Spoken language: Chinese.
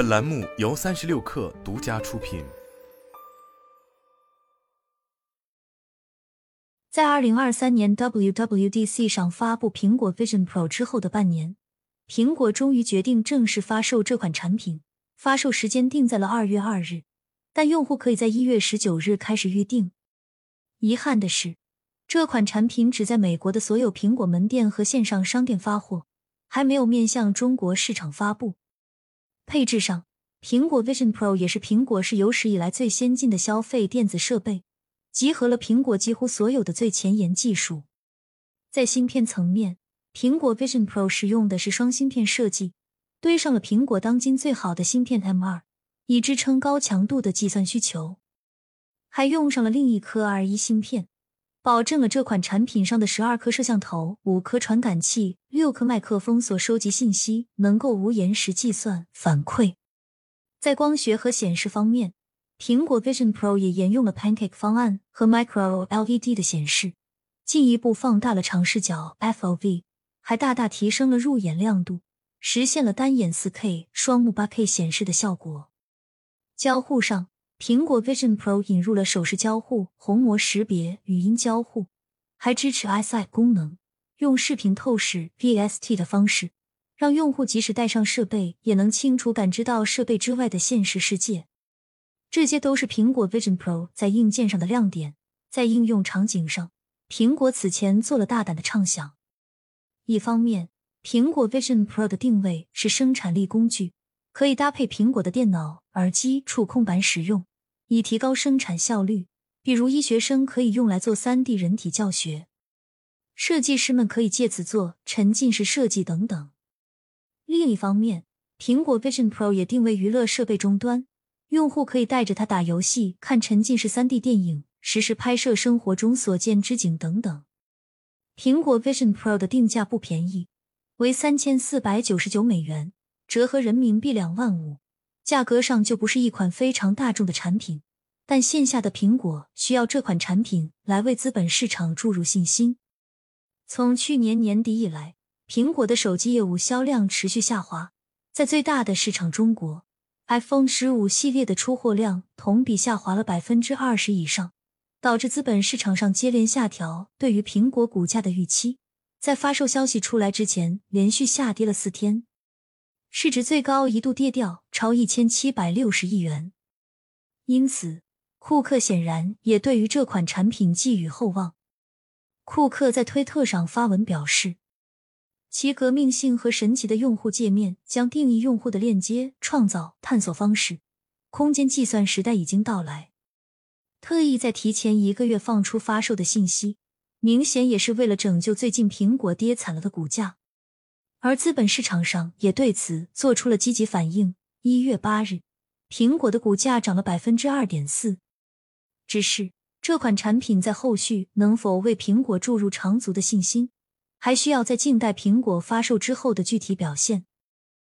本栏目由三十六氪独家出品。在二零二三年 WWDC 上发布苹果 Vision Pro 之后的半年，苹果终于决定正式发售这款产品，发售时间定在了二月二日，但用户可以在一月十九日开始预定。遗憾的是，这款产品只在美国的所有苹果门店和线上商店发货，还没有面向中国市场发布。配置上，苹果 Vision Pro 也是苹果是有史以来最先进的消费电子设备。集合了苹果几乎所有的最前沿技术。在芯片层面，苹果 Vision Pro 使用的是双芯片设计，堆上了苹果当今最好的芯片 M2，以支撑高强度的计算需求。还用上了另一颗 R 一芯片，保证了这款产品上的十二颗摄像头、五颗传感器、六颗麦克风所收集信息能够无延时计算反馈。在光学和显示方面，苹果 Vision Pro 也沿用了 Pancake 方案和 Micro LED 的显示，进一步放大了长视角 FOV，还大大提升了入眼亮度，实现了单眼 4K、双目 8K 显示的效果。交互上，苹果 Vision Pro 引入了手势交互、虹膜识别、语音交互，还支持 EyeSight 功能，用视频透视 VST 的方式，让用户即使带上设备，也能清楚感知到设备之外的现实世界。这些都是苹果 Vision Pro 在硬件上的亮点，在应用场景上，苹果此前做了大胆的畅想。一方面，苹果 Vision Pro 的定位是生产力工具，可以搭配苹果的电脑、耳机、触控板使用，以提高生产效率。比如，医学生可以用来做 3D 人体教学，设计师们可以借此做沉浸式设计等等。另一方面，苹果 Vision Pro 也定位娱乐设备终端。用户可以带着它打游戏、看沉浸式三 D 电影、实时拍摄生活中所见之景等等。苹果 Vision Pro 的定价不便宜，为三千四百九十九美元，折合人民币两万五，价格上就不是一款非常大众的产品。但线下的苹果需要这款产品来为资本市场注入信心。从去年年底以来，苹果的手机业务销量持续下滑，在最大的市场中国。iPhone 十五系列的出货量同比下滑了百分之二十以上，导致资本市场上接连下调对于苹果股价的预期。在发售消息出来之前，连续下跌了四天，市值最高一度跌掉超一千七百六十亿元。因此，库克显然也对于这款产品寄予厚望。库克在推特上发文表示。其革命性和神奇的用户界面将定义用户的链接、创造、探索方式。空间计算时代已经到来。特意在提前一个月放出发售的信息，明显也是为了拯救最近苹果跌惨了的股价。而资本市场上也对此做出了积极反应。一月八日，苹果的股价涨了百分之二点四。只是这款产品在后续能否为苹果注入长足的信心？还需要在静待苹果发售之后的具体表现。